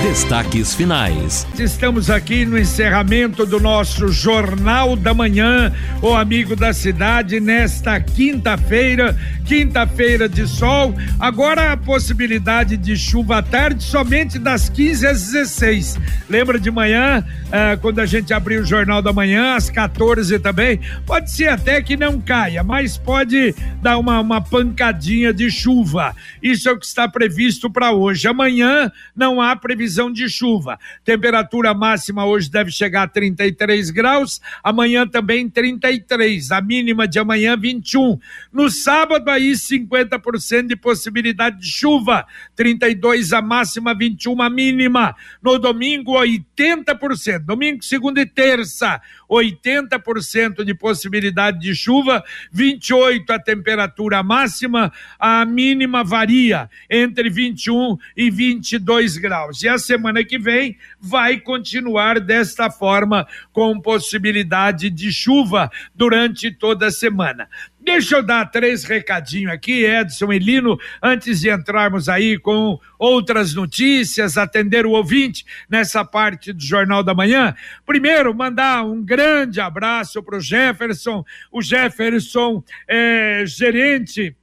Destaques finais. Estamos aqui no encerramento do nosso Jornal da Manhã, o amigo da cidade, nesta quinta-feira, quinta-feira de sol. Agora a possibilidade de chuva à tarde somente das 15 às 16. Lembra de manhã, ah, quando a gente abriu o Jornal da Manhã, às 14 também? Pode ser até que não caia, mas pode dar uma, uma pancadinha de chuva. Isso é o que está previsto para hoje. Amanhã não há previsão previsão de chuva. Temperatura máxima hoje deve chegar a 33 graus, amanhã também 33, a mínima de amanhã 21. No sábado aí 50% de possibilidade de chuva, 32 a máxima, 21 a mínima. No domingo 80%, domingo, segunda e terça, 80% de possibilidade de chuva, 28 a temperatura máxima, a mínima varia entre 21 e 22 graus. E a semana que vem vai continuar desta forma, com possibilidade de chuva durante toda a semana. Deixa eu dar três recadinhos aqui, Edson e Lino, antes de entrarmos aí com outras notícias, atender o ouvinte nessa parte do Jornal da Manhã. Primeiro, mandar um grande abraço para o Jefferson, o Jefferson é gerente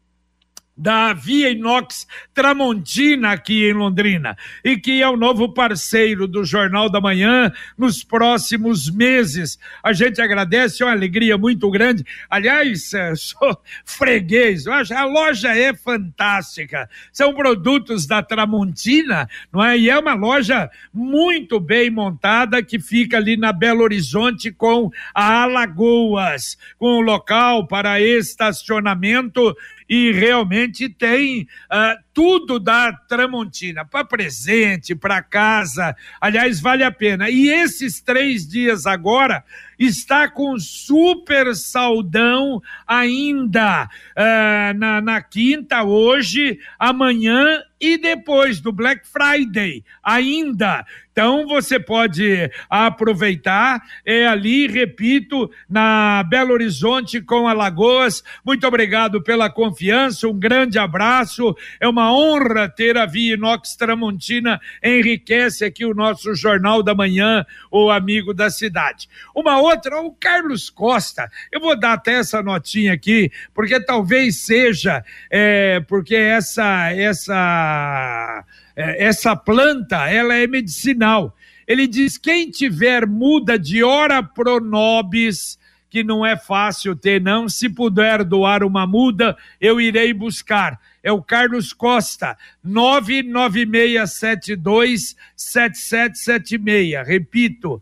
da Via Inox Tramontina aqui em Londrina e que é o novo parceiro do Jornal da Manhã nos próximos meses. A gente agradece, é uma alegria muito grande. Aliás, é, sou freguês, a loja é fantástica. São produtos da Tramontina, não é? E é uma loja muito bem montada que fica ali na Belo Horizonte com a Alagoas, com o local para estacionamento e realmente tem uh, tudo da Tramontina, para presente, para casa. Aliás, vale a pena. E esses três dias agora está com super saudão ainda uh, na, na quinta, hoje, amanhã e depois do Black Friday ainda. Então você pode aproveitar, é ali, repito, na Belo Horizonte com Alagoas. Muito obrigado pela confiança, um grande abraço. É uma honra ter a Via Inox Tramontina, enriquece aqui o nosso Jornal da Manhã, o amigo da cidade. Uma outra, o Carlos Costa, eu vou dar até essa notinha aqui, porque talvez seja, é, porque essa, essa, é, essa planta, ela é medicinal. Ele diz, quem tiver muda de hora pronobis, que não é fácil ter, não. Se puder doar uma muda, eu irei buscar é o Carlos Costa, 99672 7776. Repito, 996727776.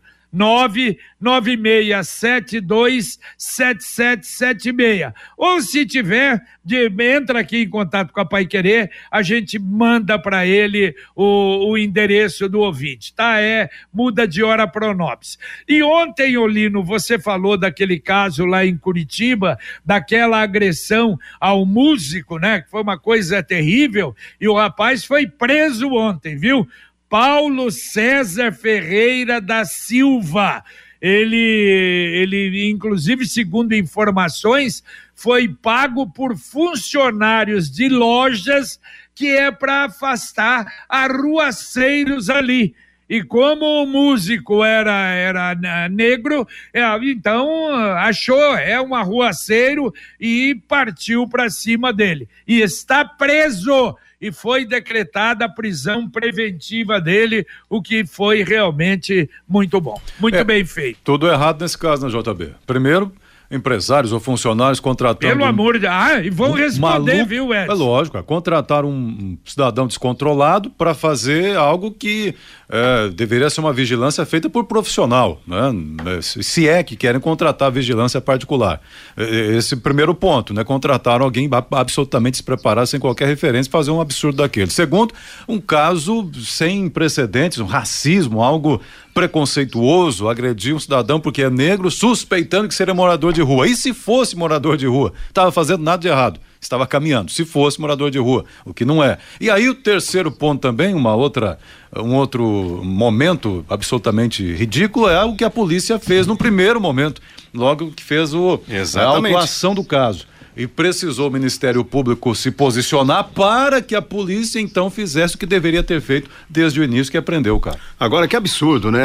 Ou se tiver, de, entra aqui em contato com a Pai Querer, a gente manda para ele o, o, endereço do ouvinte, tá? É muda de hora Pronobis. E ontem, Olino, você falou daquele caso lá em Curitiba, daquela agressão ao músico, né? Que foi uma coisa terrível, e o rapaz foi preso ontem, viu? Paulo César Ferreira da Silva. Ele, ele, inclusive, segundo informações, foi pago por funcionários de lojas que é para afastar arruaceiros ali. E como o músico era, era negro, é, então achou, é um arruaceiro e partiu para cima dele. E está preso e foi decretada a prisão preventiva dele, o que foi realmente muito bom. Muito é, bem feito. Tudo errado nesse caso, né, JB? Primeiro, empresários ou funcionários contratando. Pelo amor de Ah, e vão responder, maluco, viu, Edson? É lógico, é contratar um cidadão descontrolado para fazer algo que é, deveria ser uma vigilância feita por profissional, né? Se é que querem contratar vigilância particular. Esse primeiro ponto, né? Contratar alguém absolutamente despreparado, sem qualquer referência, fazer um absurdo daquele. Segundo, um caso sem precedentes, um racismo, algo preconceituoso, agredir um cidadão porque é negro, suspeitando que seria morador de rua. E se fosse morador de rua? Estava fazendo nada de errado estava caminhando, se fosse morador de rua, o que não é. E aí o terceiro ponto também, uma outra, um outro momento absolutamente ridículo é o que a polícia fez no primeiro momento logo que fez o, a autuação do caso e precisou o Ministério Público se posicionar para que a polícia então fizesse o que deveria ter feito desde o início que aprendeu o cara. Agora que absurdo, né?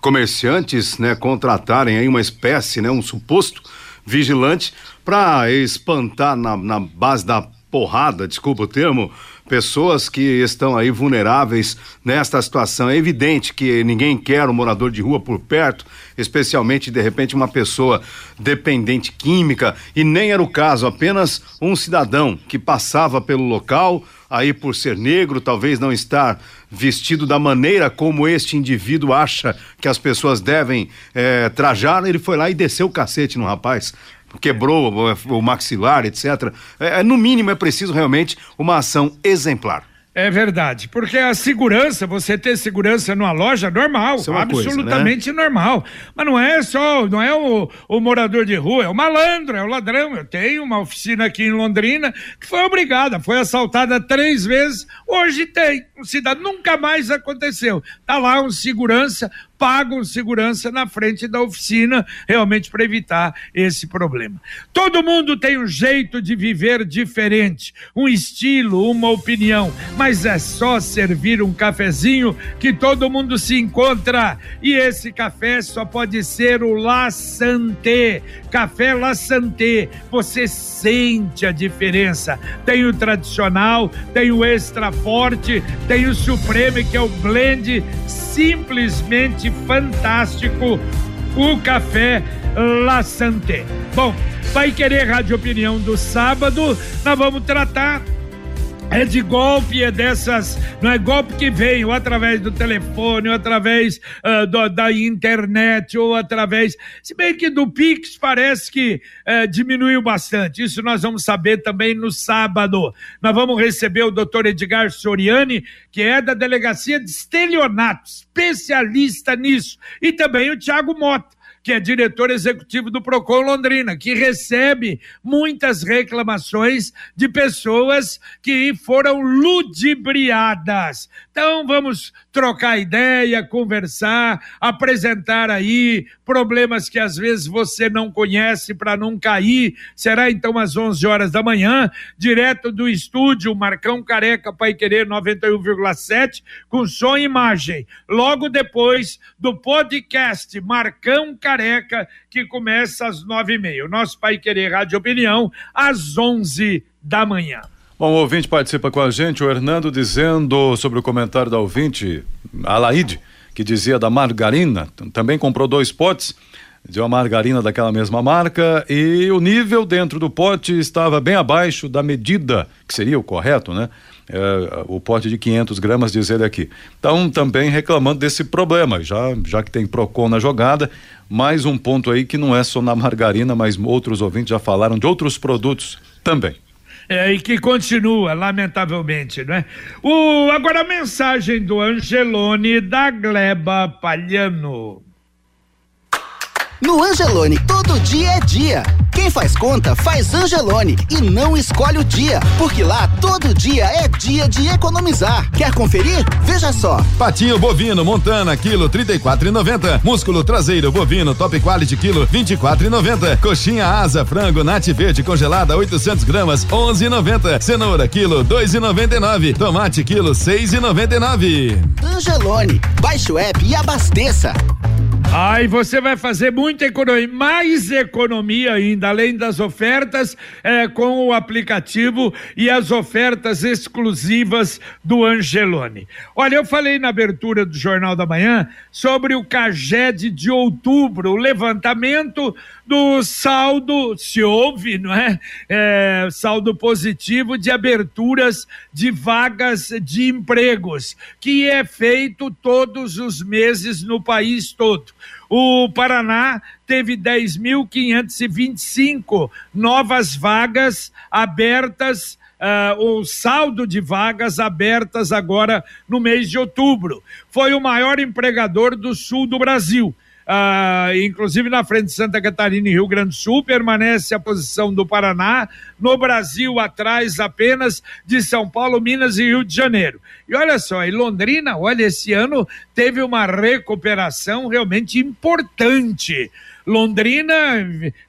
Comerciantes, né, contratarem aí uma espécie, né, um suposto vigilante para espantar na, na base da porrada, desculpa o termo, pessoas que estão aí vulneráveis nesta situação. É evidente que ninguém quer um morador de rua por perto, especialmente de repente uma pessoa dependente química, e nem era o caso, apenas um cidadão que passava pelo local, aí por ser negro, talvez não estar vestido da maneira como este indivíduo acha que as pessoas devem é, trajar, ele foi lá e desceu o cacete no rapaz quebrou o maxilar, etc. É, é, no mínimo é preciso realmente uma ação exemplar. É verdade, porque a segurança, você ter segurança numa loja, normal, é absolutamente coisa, né? normal. Mas não é só, não é o, o, morador de rua, é o malandro, é o ladrão. Eu tenho uma oficina aqui em Londrina que foi obrigada, foi assaltada três vezes, hoje tem. Um cidadão nunca mais aconteceu. Tá lá um segurança pagam segurança na frente da oficina, realmente para evitar esse problema. Todo mundo tem um jeito de viver diferente, um estilo, uma opinião, mas é só servir um cafezinho que todo mundo se encontra. E esse café só pode ser o La Santé. Café La Santé. Você sente a diferença. Tem o tradicional, tem o extra forte, tem o supreme que é o blend simplesmente fantástico o café La Santé. Bom, vai querer Rádio Opinião do sábado, nós vamos tratar é de golpe, é dessas, não é golpe que vem ou através do telefone, ou através uh, do, da internet, ou através. Se bem que do Pix parece que uh, diminuiu bastante. Isso nós vamos saber também no sábado. Nós vamos receber o doutor Edgar Soriani, que é da Delegacia de Estelionato, especialista nisso, e também o Tiago Mota que é diretor executivo do Procon Londrina, que recebe muitas reclamações de pessoas que foram ludibriadas. Então vamos trocar ideia, conversar, apresentar aí problemas que às vezes você não conhece para não cair. Será então às 11 horas da manhã, direto do estúdio Marcão Careca Pai Querer 91,7 com som e imagem. Logo depois do podcast Marcão Careca que começa às nove e meia. Nosso Pai Querer Rádio Opinião às 11 da manhã. Bom, o ouvinte participa com a gente, o Hernando dizendo sobre o comentário da ouvinte, Alaide, que dizia da margarina, também comprou dois potes de uma margarina daquela mesma marca e o nível dentro do pote estava bem abaixo da medida, que seria o correto, né? É, o pote de 500 gramas, diz ele aqui. Então, também reclamando desse problema, já, já que tem PROCON na jogada, mais um ponto aí que não é só na margarina, mas outros ouvintes já falaram de outros produtos também é, e que continua, lamentavelmente, não é? O, agora a mensagem do Angelone da Gleba Palhano. No Angelone, todo dia é dia. Quem faz conta, faz Angelone e não escolhe o dia, porque lá todo dia é dia de economizar. Quer conferir? Veja só. Patinho bovino Montana, quilo 34,90. Músculo traseiro bovino Top Quality, quilo 24,90. Coxinha asa frango Nat Verde congelada 800 gramas 11,90. Cenoura, quilo 2,99. Tomate, quilo 6,99. Angelone, baixe o app e abasteça. Aí você vai fazer muita economia, mais economia ainda, além das ofertas é, com o aplicativo e as ofertas exclusivas do Angelone. Olha, eu falei na abertura do Jornal da Manhã sobre o CAGED de outubro, o levantamento do saldo, se houve, não é? é? Saldo positivo de aberturas de vagas de empregos, que é feito todos os meses no país todo. O Paraná teve 10.525 novas vagas abertas Uh, o saldo de vagas abertas agora no mês de outubro. Foi o maior empregador do sul do Brasil ah, inclusive na frente de Santa Catarina e Rio Grande do Sul, permanece a posição do Paraná, no Brasil atrás apenas de São Paulo, Minas e Rio de Janeiro. E olha só, em Londrina, olha, esse ano teve uma recuperação realmente importante Londrina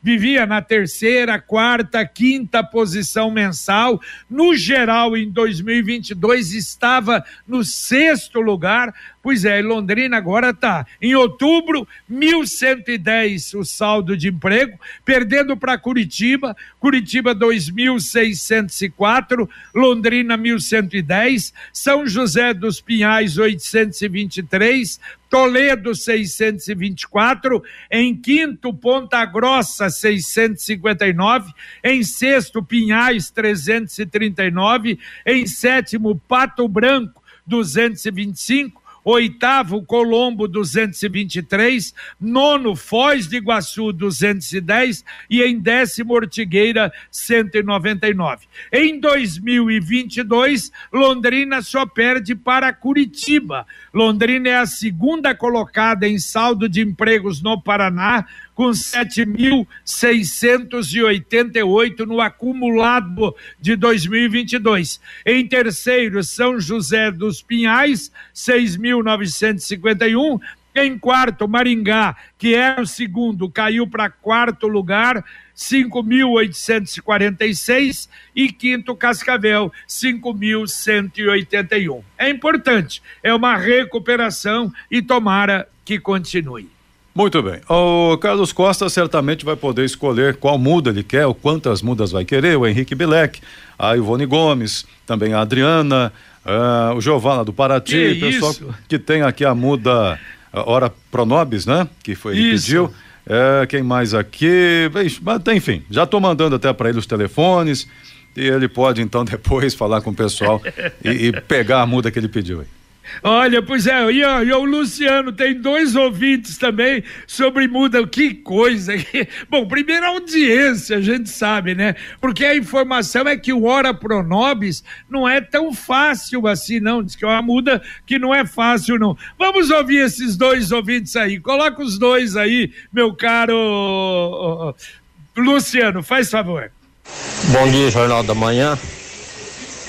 vivia na terceira, quarta, quinta posição mensal. No geral, em 2022, estava no sexto lugar. Pois é, Londrina agora está em outubro, 1.110 o saldo de emprego, perdendo para Curitiba, Curitiba 2.604, Londrina 1.110, São José dos Pinhais 823, Toledo 624, em quinto Ponta Grossa 659, em sexto Pinhais 339, em sétimo Pato Branco 225, oitavo Colombo 223, nono Foz de Iguaçu 210 e em décimo Ortigueira 199. Em 2022, Londrina só perde para Curitiba. Londrina é a segunda colocada em saldo de empregos no Paraná com 7.688 no acumulado de 2022. Em terceiro, São José dos Pinhais, 6.951. Em quarto, Maringá, que é o segundo, caiu para quarto lugar, 5.846 e quinto Cascavel, 5.181. É importante, é uma recuperação e tomara que continue. Muito bem. O Carlos Costa certamente vai poder escolher qual muda ele quer, ou quantas mudas vai querer. O Henrique Bilek, a Ivone Gomes, também a Adriana, uh, o Giovana do Paraty, que pessoal isso? que tem aqui a muda Hora Pronobis, né? Que foi ele isso. pediu. É, quem mais aqui? Enfim, já estou mandando até para ele os telefones e ele pode então depois falar com o pessoal e, e pegar a muda que ele pediu aí. Olha, pois é, e, e o Luciano tem dois ouvintes também sobre muda. Que coisa! Bom, primeiro audiência, a gente sabe, né? Porque a informação é que o Hora Pronobis não é tão fácil assim, não. Diz que é uma muda que não é fácil, não. Vamos ouvir esses dois ouvintes aí. Coloca os dois aí, meu caro Luciano, faz favor. Bom dia, Jornal da Manhã.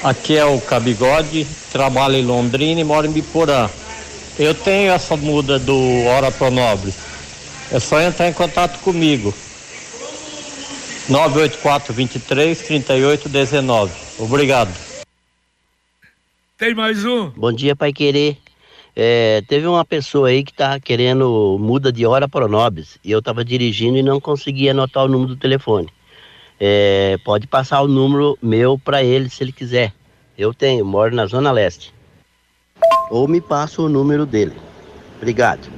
Aqui é o Cabigode, trabalho em Londrina e moro em Biporã. Eu tenho essa muda do Hora Pronobre. É só entrar em contato comigo. 984 23 38 19. Obrigado. Tem mais um? Bom dia, Pai Querer. É, teve uma pessoa aí que tá querendo muda de hora Pronobis e eu tava dirigindo e não conseguia anotar o número do telefone. É, pode passar o número meu para ele se ele quiser. Eu tenho, moro na Zona Leste. Ou me passa o número dele. Obrigado.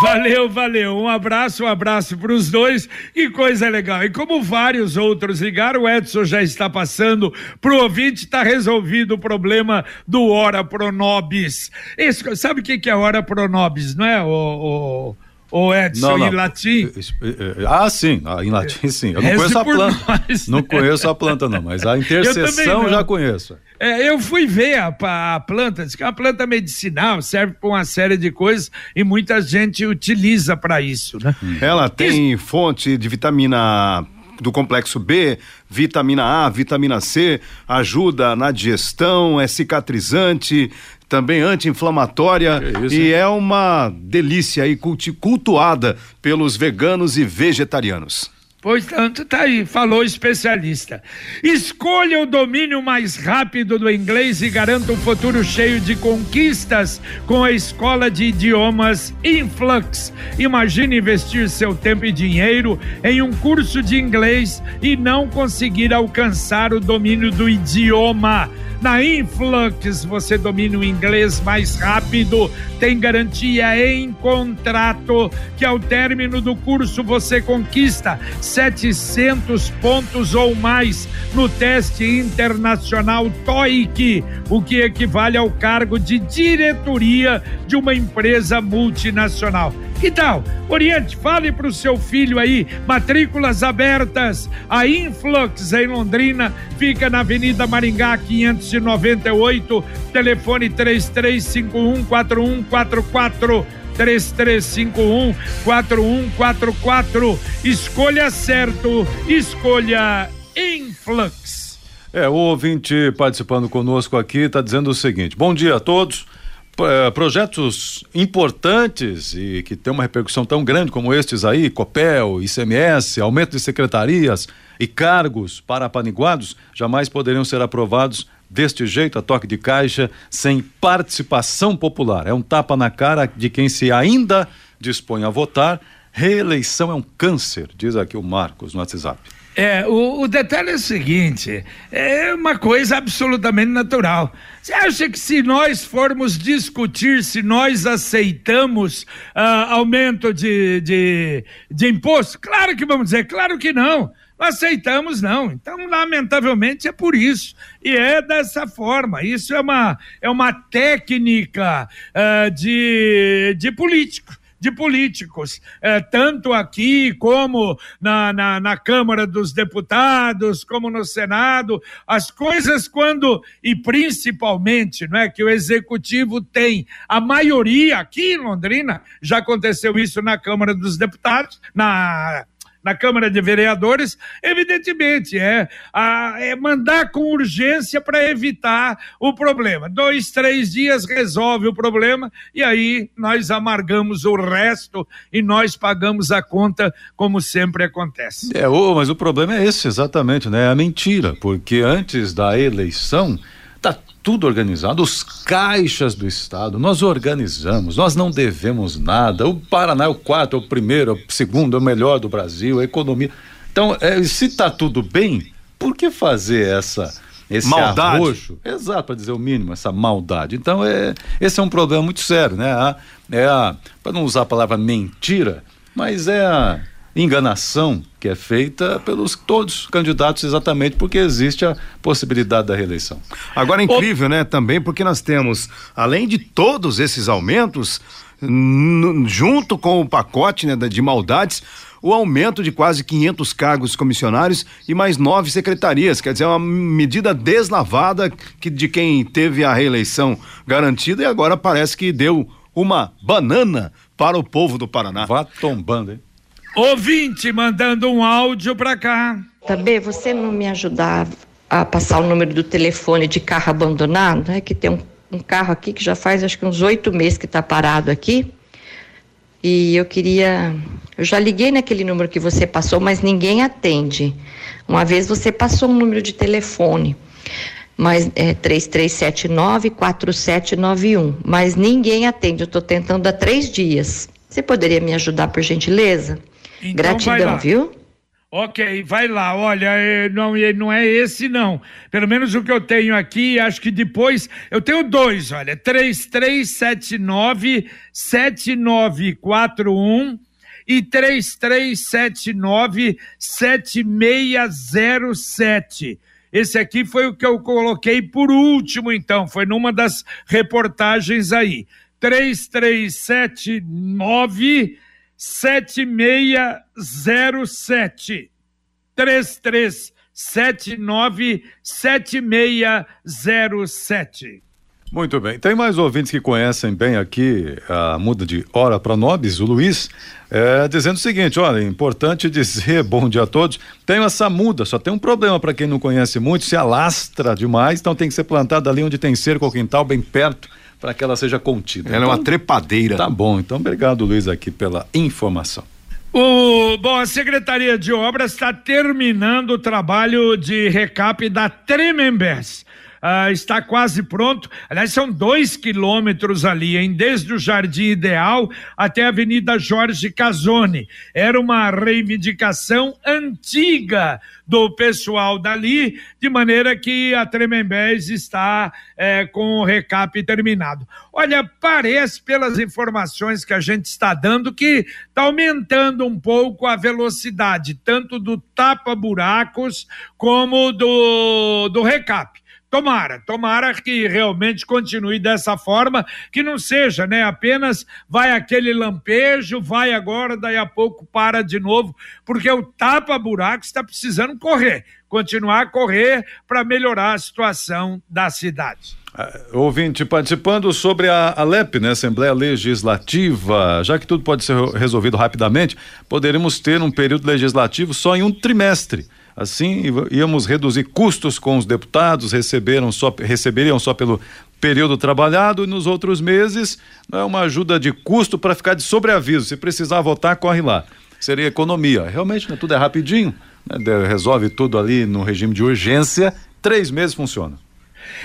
Valeu, valeu. Um abraço, um abraço para os dois. Que coisa legal. E como vários outros ligaram, o Edson já está passando para o ouvinte, está resolvido o problema do Hora Pronobis. Esse, sabe o que é Hora Pronobis, não é, o, o ou Edson, não, não. em latim? Ah, sim, ah, em latim sim. Eu não conheço a planta. Nós. Não conheço a planta, não, mas a intercessão já conheço. É, eu fui ver a, a, planta, diz que é uma planta medicinal, serve para uma série de coisas e muita gente utiliza para isso, né? Ela tem isso. fonte de vitamina do complexo B, vitamina A, vitamina C, ajuda na digestão, é cicatrizante, também anti-inflamatória e é uma delícia aí cultuada pelos veganos e vegetarianos. Pois tanto, tá aí, falou especialista. Escolha o domínio mais rápido do inglês e garanta um futuro cheio de conquistas com a escola de idiomas Influx. Imagine investir seu tempo e dinheiro em um curso de inglês e não conseguir alcançar o domínio do idioma. Na Influx você domina o inglês mais rápido, tem garantia em contrato que ao término do curso você conquista 700 pontos ou mais no teste internacional TOEIC, o que equivale ao cargo de diretoria de uma empresa multinacional. Que tal? Oriente, fale para o seu filho aí, matrículas abertas. A Influx em Londrina fica na Avenida Maringá 598, telefone 3351 4144. 3351 4144. Escolha certo, escolha Influx. É, o ouvinte participando conosco aqui está dizendo o seguinte: bom dia a todos. Eh, projetos importantes e que tem uma repercussão tão grande como estes aí, COPEL, ICMS, aumento de secretarias e cargos para apaniguados, jamais poderiam ser aprovados deste jeito, a toque de caixa, sem participação popular. É um tapa na cara de quem se ainda dispõe a votar. Reeleição é um câncer, diz aqui o Marcos no WhatsApp. É, o, o, detalhe é o seguinte: é uma coisa absolutamente natural. Você acha que se nós formos discutir se nós aceitamos uh, aumento de, de, de imposto? Claro que vamos dizer, claro que não. Aceitamos, não. Então, lamentavelmente, é por isso. E é dessa forma. Isso é uma, é uma técnica uh, de, de político de políticos, é, tanto aqui como na, na, na, Câmara dos Deputados, como no Senado, as coisas quando, e principalmente, não é, que o Executivo tem a maioria aqui em Londrina, já aconteceu isso na Câmara dos Deputados, na na Câmara de Vereadores, evidentemente, é, a, é mandar com urgência para evitar o problema. Dois, três dias resolve o problema e aí nós amargamos o resto e nós pagamos a conta, como sempre acontece. É, oh, mas o problema é esse, exatamente, né? É a mentira, porque antes da eleição tudo organizado, os caixas do Estado, nós organizamos, nós não devemos nada. O Paraná é o quarto, é o primeiro, é o segundo, é o melhor do Brasil, a economia. Então, é, se está tudo bem, por que fazer essa esse maldade. arroxo? Exato, para dizer o mínimo, essa maldade. Então, é, esse é um problema muito sério, né? A, é a, para não usar a palavra mentira, mas é a enganação que é feita pelos todos os candidatos exatamente porque existe a possibilidade da reeleição. Agora é incrível, o... né, também porque nós temos, além de todos esses aumentos, junto com o pacote né, de maldades, o aumento de quase 500 cargos comissionários e mais nove secretarias. Quer dizer, é uma medida deslavada que, de quem teve a reeleição garantida e agora parece que deu uma banana para o povo do Paraná. Vá tombando, hein? Ouvinte mandando um áudio para cá. Também você não me ajudar a passar o número do telefone de carro abandonado? É que tem um, um carro aqui que já faz acho que uns oito meses que está parado aqui. E eu queria. Eu já liguei naquele número que você passou, mas ninguém atende. Uma vez você passou um número de telefone, mas é 3379-4791, mas ninguém atende. Eu estou tentando há três dias. Você poderia me ajudar, por gentileza? Então Gratidão, viu? Ok, vai lá. Olha, é, não, é, não é esse, não. Pelo menos o que eu tenho aqui, acho que depois. Eu tenho dois, olha. 3379-7941 e 3379-7607. Esse aqui foi o que eu coloquei por último, então. Foi numa das reportagens aí. 3379 7607 3379 7607 muito bem. Tem mais ouvintes que conhecem bem aqui a muda de hora para nobis, o Luiz, é, dizendo o seguinte: olha, importante dizer bom dia a todos. Tem essa muda, só tem um problema para quem não conhece muito, se alastra demais, então tem que ser plantada ali onde tem cerco ou quintal, bem perto para que ela seja contida. Ela então, é uma então, trepadeira. Tá bom, então obrigado, Luiz, aqui pela informação. O, bom, a Secretaria de Obras está terminando o trabalho de recap da Tremembés uh, está quase pronto. Aliás, são dois quilômetros ali, hein? Desde o Jardim Ideal até a Avenida Jorge Casoni. Era uma reivindicação antiga do pessoal dali, de maneira que a Tremembés está é, com o recap terminado. Olha, parece, pelas informações que a gente está dando, que está aumentando um pouco a velocidade, tanto do tapa-buracos como do, do recap. Tomara, tomara que realmente continue dessa forma, que não seja, né? Apenas vai aquele lampejo, vai agora, daí a pouco para de novo, porque o tapa-buraco está precisando correr, continuar a correr para melhorar a situação da cidade. Uh, ouvinte, participando sobre a Alep, né, Assembleia Legislativa, já que tudo pode ser resolvido rapidamente, poderíamos ter um período legislativo só em um trimestre. Assim, íamos reduzir custos com os deputados, receberam só, receberiam só pelo período trabalhado e nos outros meses é uma ajuda de custo para ficar de sobreaviso. Se precisar votar, corre lá. Seria economia. Realmente, né, tudo é rapidinho, né, resolve tudo ali no regime de urgência, três meses funciona.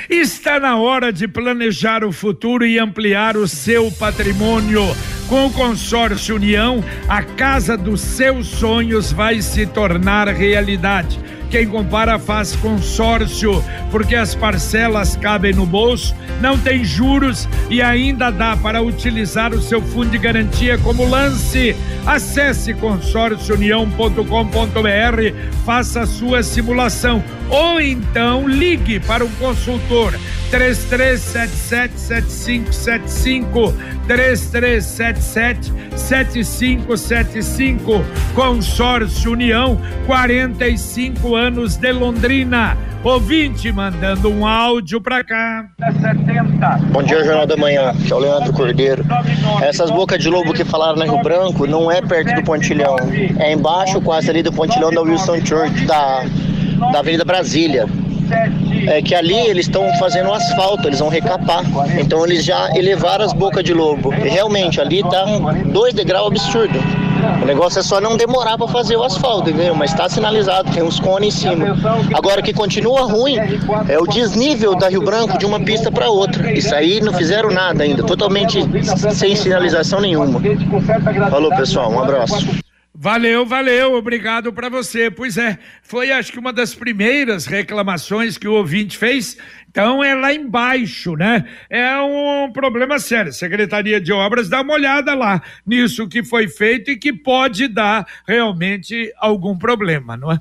Está na hora de planejar o futuro e ampliar o seu patrimônio. Com o consórcio União, a casa dos seus sonhos vai se tornar realidade. Quem compara faz consórcio, porque as parcelas cabem no bolso, não tem juros e ainda dá para utilizar o seu fundo de garantia como lance. Acesse consórciounião.com.br, faça a sua simulação ou então ligue para um consultor 33777575 33777575 Consórcio União 45 anos de Londrina ouvinte mandando um áudio para cá Bom dia Jornal da Manhã que é o Leandro Cordeiro essas bocas de lobo que falaram na Rio Branco não é perto do Pontilhão é embaixo quase ali do Pontilhão da Wilson Church da, da Avenida Brasília é que ali eles estão fazendo asfalto, eles vão recapar. Então eles já elevaram as bocas de lobo. E realmente ali tá dois degraus absurdo. O negócio é só não demorar para fazer o asfalto, entendeu? Mas está sinalizado, tem uns cones em cima. Agora que continua ruim é o desnível da Rio Branco de uma pista para outra. Isso aí não fizeram nada ainda, totalmente sem sinalização nenhuma. Falou pessoal, um abraço. Valeu, valeu, obrigado para você. Pois é, foi acho que uma das primeiras reclamações que o ouvinte fez. Então é lá embaixo, né? É um problema sério. Secretaria de Obras dá uma olhada lá nisso que foi feito e que pode dar realmente algum problema, não é?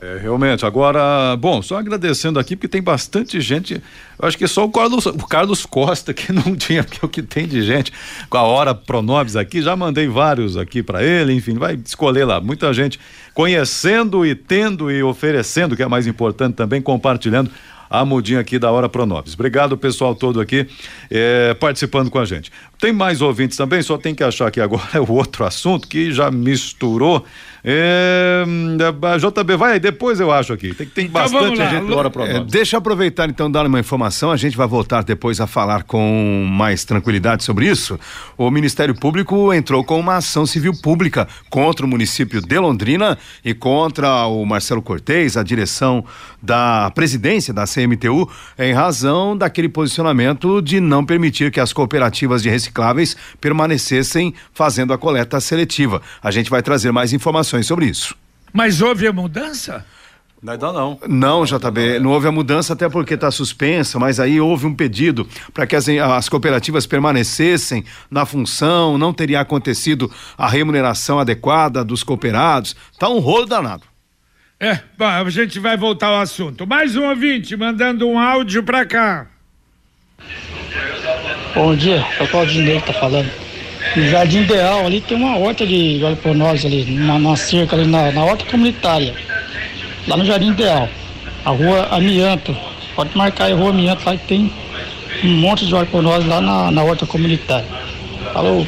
É, realmente. Agora, bom, só agradecendo aqui, porque tem bastante gente. Eu acho que só o Carlos, o Carlos Costa que não tinha, o que tem de gente com a hora Pronobis aqui, já mandei vários aqui para ele, enfim, vai escolher lá. Muita gente conhecendo e tendo e oferecendo, que é mais importante também, compartilhando a mudinha aqui da Hora Pronobis. Obrigado, pessoal todo aqui é, participando com a gente. Tem mais ouvintes também, só tem que achar que agora é o outro assunto que já misturou é, JB, vai, depois eu acho aqui. Tem, tem então bastante gente hora pro é, Deixa eu aproveitar então dar uma informação. A gente vai voltar depois a falar com mais tranquilidade sobre isso. O Ministério Público entrou com uma ação civil pública contra o município de Londrina e contra o Marcelo Cortez, a direção da presidência da CMTU, em razão daquele posicionamento de não permitir que as cooperativas de recicláveis permanecessem fazendo a coleta seletiva. A gente vai trazer mais informações sobre isso. Mas houve a mudança? Ainda não. Não, JB, não houve a mudança até porque está suspensa, mas aí houve um pedido para que as, as, cooperativas permanecessem na função, não teria acontecido a remuneração adequada dos cooperados. Tá um rolo danado. É, bom, a gente vai voltar ao assunto. Mais um ouvinte mandando um áudio para cá. Bom dia, é o Claudinei que tá falando. No Jardim Ideal ali tem uma horta de nós ali, na, cerca ali na, na horta comunitária. Lá no Jardim Ideal. A rua Amianto. Pode marcar aí a rua Amianto lá que tem um monte de nós lá na, na horta comunitária. Falou.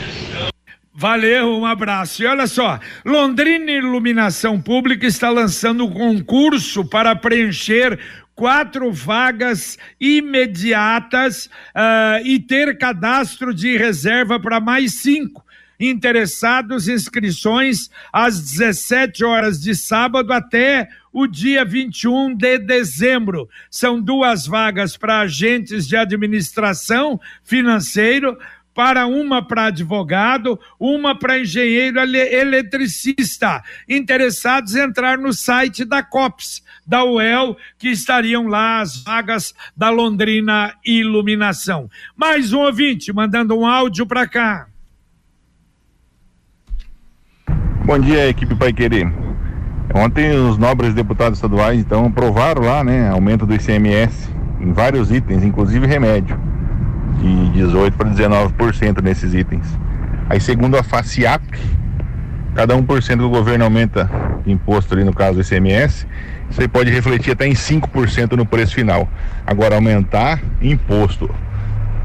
Valeu, um abraço. E olha só, Londrina Iluminação Pública está lançando um concurso para preencher quatro vagas imediatas uh, e ter cadastro de reserva para mais cinco. Interessados, inscrições às 17 horas de sábado até o dia 21 de dezembro. São duas vagas para agentes de administração financeiro, para uma para advogado, uma para engenheiro eletricista. Interessados entrar no site da COPS, da UEL, que estariam lá as vagas da Londrina Iluminação. Mais um ouvinte mandando um áudio para cá. Bom dia, equipe Pai Querer. Ontem os nobres deputados estaduais então aprovaram lá, né, aumento do ICMS em vários itens, inclusive remédio de 18 para 19% nesses itens. Aí, segundo a FACIAP, cada 1% do governo aumenta de imposto ali, no caso do ICMS, isso aí pode refletir até em 5% no preço final. Agora, aumentar imposto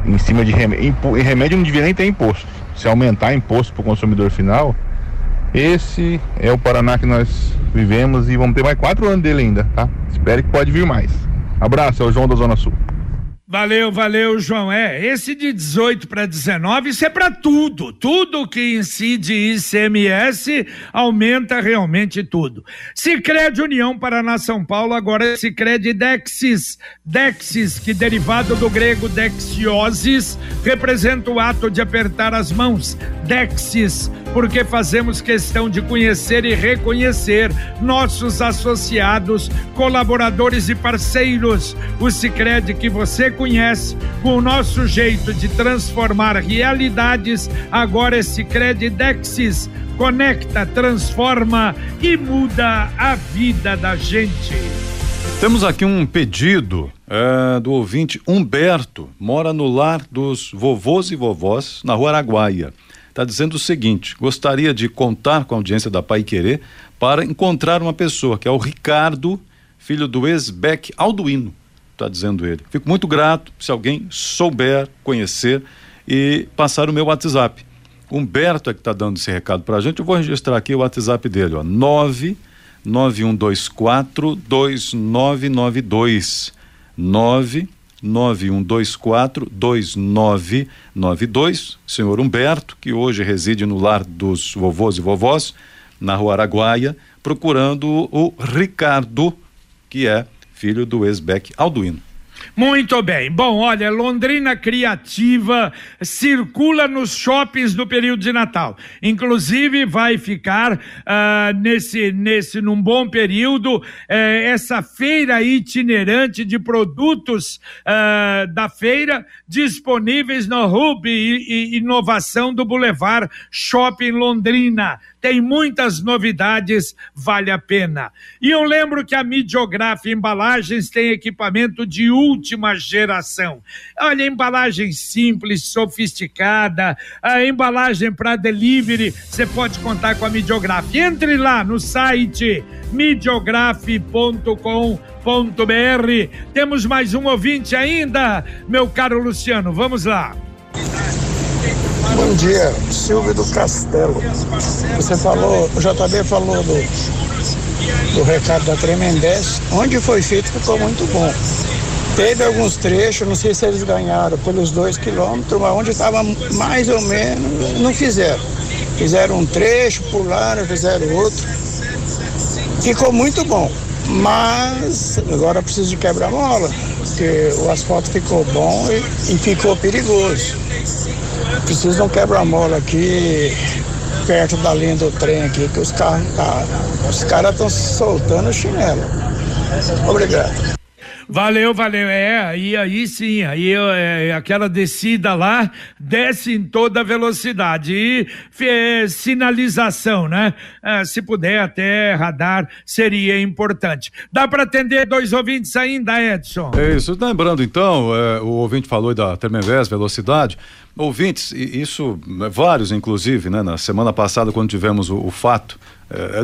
em cima de remédio, remédio não devia nem ter imposto. Se aumentar imposto para o consumidor final, esse é o Paraná que nós vivemos e vamos ter mais quatro anos dele ainda, tá? Espero que pode vir mais. Abraço, é o João da Zona Sul. Valeu, valeu, João. É, esse de 18 para 19, isso é para tudo. Tudo que incide ICMS aumenta realmente tudo. Sicredi União Paraná São Paulo, agora Sicredi Dexis. Dexis, que derivado do grego dexiosis, representa o ato de apertar as mãos. Dexis, porque fazemos questão de conhecer e reconhecer nossos associados, colaboradores e parceiros. O Sicredi que você conhece, com o nosso jeito de transformar realidades, agora esse Credidexis conecta, transforma e muda a vida da gente. Temos aqui um pedido é, do ouvinte Humberto, mora no lar dos vovôs e vovós, na rua Araguaia. Está dizendo o seguinte: gostaria de contar com a audiência da Pai Querer para encontrar uma pessoa, que é o Ricardo, filho do ex-Beck Alduino está dizendo ele. Fico muito grato se alguém souber, conhecer e passar o meu WhatsApp. Humberto é que está dando esse recado para a gente. Eu vou registrar aqui o WhatsApp dele, ó. 99124 2992. 99124 2992. Senhor Humberto, que hoje reside no lar dos vovôs e vovós, na Rua Araguaia, procurando o Ricardo, que é filho do ex-Beck Alduino. Muito bem. Bom, olha, Londrina Criativa circula nos shoppings no período de Natal. Inclusive, vai ficar uh, nesse, nesse, num bom período, uh, essa feira itinerante de produtos uh, da feira disponíveis no Hub Inovação do Boulevard Shopping Londrina tem muitas novidades, vale a pena. E eu lembro que a Midiograf Embalagens tem equipamento de última geração. Olha, embalagem simples, sofisticada, a embalagem para delivery, você pode contar com a Midiograf. Entre lá no site midiograf.com.br. Temos mais um ouvinte ainda, meu caro Luciano, vamos lá. Bom dia, Silvio do Castelo. Você falou, o JB falou do, do recado da Tremendez. Onde foi feito ficou muito bom. Teve alguns trechos, não sei se eles ganharam pelos dois quilômetros, mas onde estava mais ou menos, não fizeram. Fizeram um trecho, pularam, fizeram outro. Ficou muito bom. Mas agora preciso de quebra-mola, porque o asfalto ficou bom e, e ficou perigoso. Preciso de um quebra-mola aqui, perto da linha do trem aqui, que os carros, tá, os caras estão soltando o chinelo. Obrigado. Valeu, valeu. É, aí, aí sim, aí é, aquela descida lá desce em toda velocidade. E é, sinalização, né? É, se puder até radar, seria importante. Dá para atender dois ouvintes ainda, Edson? É isso. Lembrando então, é, o ouvinte falou da Termenvés, velocidade. Ouvintes, isso, vários inclusive, né? Na semana passada, quando tivemos o, o fato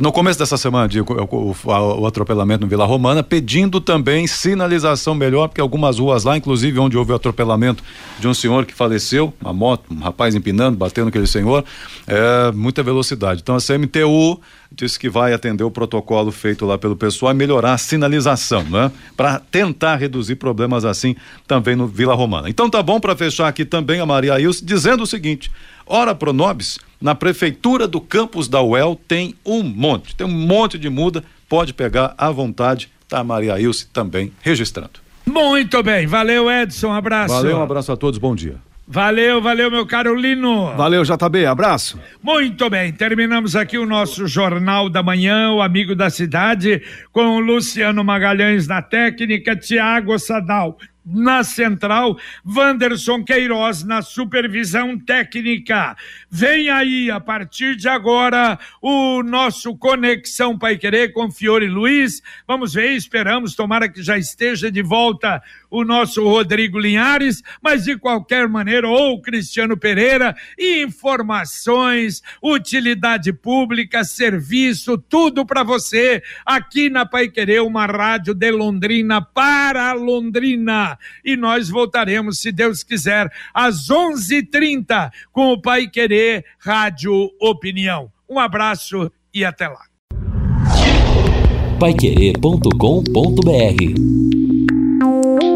no começo dessa semana, digo, o, atropelamento no Vila Romana, pedindo também sinalização melhor, porque algumas ruas lá, inclusive onde houve o atropelamento de um senhor que faleceu, uma moto, um rapaz empinando, batendo aquele senhor, é, muita velocidade. Então a CMTU disse que vai atender o protocolo feito lá pelo pessoal e melhorar a sinalização, né? Para tentar reduzir problemas assim também no Vila Romana. Então tá bom para fechar aqui também a Maria Ilse dizendo o seguinte: Ora Pronobis, na prefeitura do campus da UEL tem um monte, tem um monte de muda, pode pegar à vontade, tá a Maria Ilse também registrando. Muito bem, valeu Edson, abraço. Valeu, um abraço a todos, bom dia. Valeu, valeu, meu caro Lino. Valeu, JB, abraço. Muito bem, terminamos aqui o nosso Jornal da Manhã, o Amigo da Cidade, com o Luciano Magalhães na técnica, Tiago Sadal na central, Wanderson Queiroz na supervisão técnica. Vem aí, a partir de agora, o nosso Conexão Pai Querer com Fiore Luiz. Vamos ver, esperamos, tomara que já esteja de volta o nosso Rodrigo Linhares, mas de qualquer maneira, ou Cristiano Pereira, informações, utilidade pública, serviço, tudo para você aqui na Pai Querer, uma rádio de Londrina para Londrina. E nós voltaremos, se Deus quiser, às 11:30 com o Pai Querer Rádio Opinião. Um abraço e até lá. Paiquerê.com.br